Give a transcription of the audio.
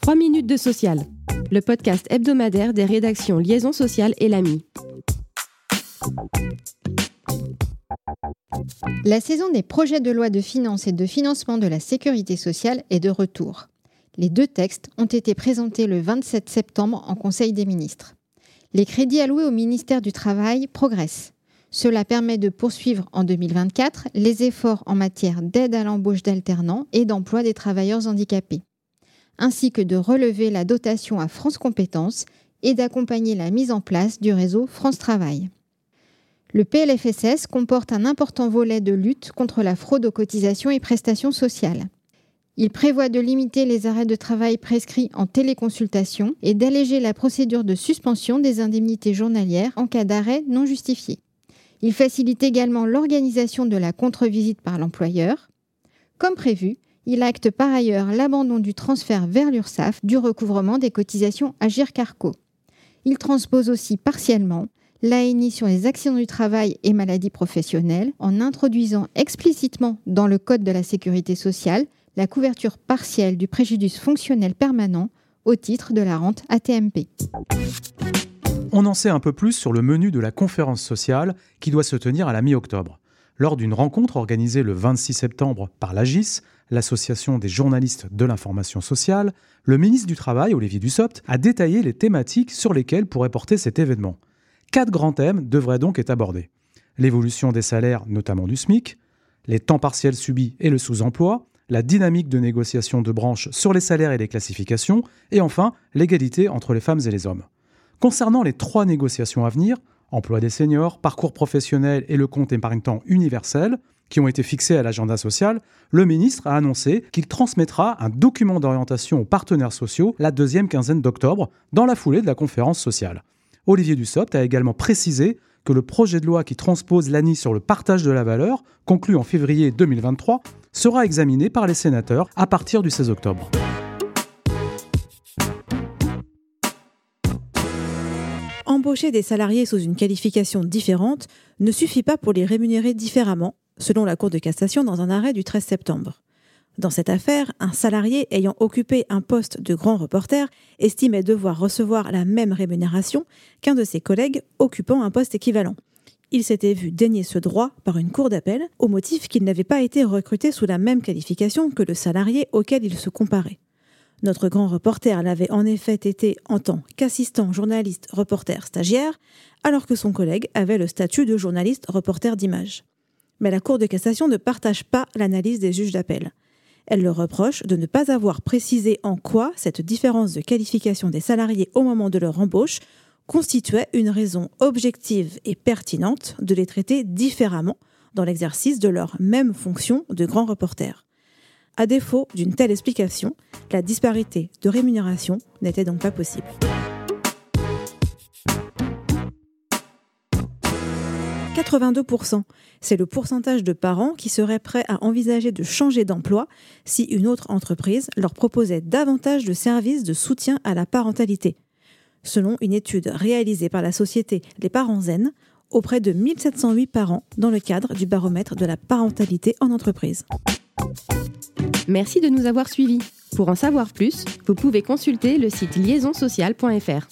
3 minutes de social, le podcast hebdomadaire des rédactions Liaison sociale et l'AMI. La saison des projets de loi de finances et de financement de la sécurité sociale est de retour. Les deux textes ont été présentés le 27 septembre en Conseil des ministres. Les crédits alloués au ministère du Travail progressent. Cela permet de poursuivre en 2024 les efforts en matière d'aide à l'embauche d'alternants et d'emploi des travailleurs handicapés, ainsi que de relever la dotation à France Compétences et d'accompagner la mise en place du réseau France Travail. Le PLFSS comporte un important volet de lutte contre la fraude aux cotisations et prestations sociales. Il prévoit de limiter les arrêts de travail prescrits en téléconsultation et d'alléger la procédure de suspension des indemnités journalières en cas d'arrêt non justifié. Il facilite également l'organisation de la contre-visite par l'employeur. Comme prévu, il acte par ailleurs l'abandon du transfert vers l'URSSAF du recouvrement des cotisations Agir Carco. Il transpose aussi partiellement l'ANI sur les accidents du travail et maladies professionnelles en introduisant explicitement dans le Code de la sécurité sociale la couverture partielle du préjudice fonctionnel permanent au titre de la rente ATMP. On en sait un peu plus sur le menu de la conférence sociale qui doit se tenir à la mi-octobre. Lors d'une rencontre organisée le 26 septembre par l'AGIS, l'Association des journalistes de l'information sociale, le ministre du Travail, Olivier Dussopt, a détaillé les thématiques sur lesquelles pourrait porter cet événement. Quatre grands thèmes devraient donc être abordés. L'évolution des salaires, notamment du SMIC, les temps partiels subis et le sous-emploi, la dynamique de négociation de branches sur les salaires et les classifications, et enfin l'égalité entre les femmes et les hommes. Concernant les trois négociations à venir, emploi des seniors, parcours professionnel et le compte épargne-temps universel, qui ont été fixés à l'agenda social, le ministre a annoncé qu'il transmettra un document d'orientation aux partenaires sociaux la deuxième quinzaine d'octobre, dans la foulée de la conférence sociale. Olivier Dussopt a également précisé que le projet de loi qui transpose l'ANI sur le partage de la valeur, conclu en février 2023, sera examiné par les sénateurs à partir du 16 octobre. Embaucher des salariés sous une qualification différente ne suffit pas pour les rémunérer différemment, selon la Cour de cassation dans un arrêt du 13 septembre. Dans cette affaire, un salarié ayant occupé un poste de grand reporter estimait devoir recevoir la même rémunération qu'un de ses collègues occupant un poste équivalent. Il s'était vu dénier ce droit par une cour d'appel au motif qu'il n'avait pas été recruté sous la même qualification que le salarié auquel il se comparait. Notre grand reporter l'avait en effet été en tant qu'assistant journaliste reporter stagiaire, alors que son collègue avait le statut de journaliste reporter d'image. Mais la Cour de cassation ne partage pas l'analyse des juges d'appel. Elle le reproche de ne pas avoir précisé en quoi cette différence de qualification des salariés au moment de leur embauche constituait une raison objective et pertinente de les traiter différemment dans l'exercice de leur même fonction de grand reporter. À défaut d'une telle explication, la disparité de rémunération n'était donc pas possible. « 82%, c'est le pourcentage de parents qui seraient prêts à envisager de changer d'emploi si une autre entreprise leur proposait davantage de services de soutien à la parentalité. Selon une étude réalisée par la société Les Parents Zen, auprès de 1708 parents dans le cadre du baromètre de la parentalité en entreprise. Merci de nous avoir suivis. Pour en savoir plus, vous pouvez consulter le site liaisonsocial.fr.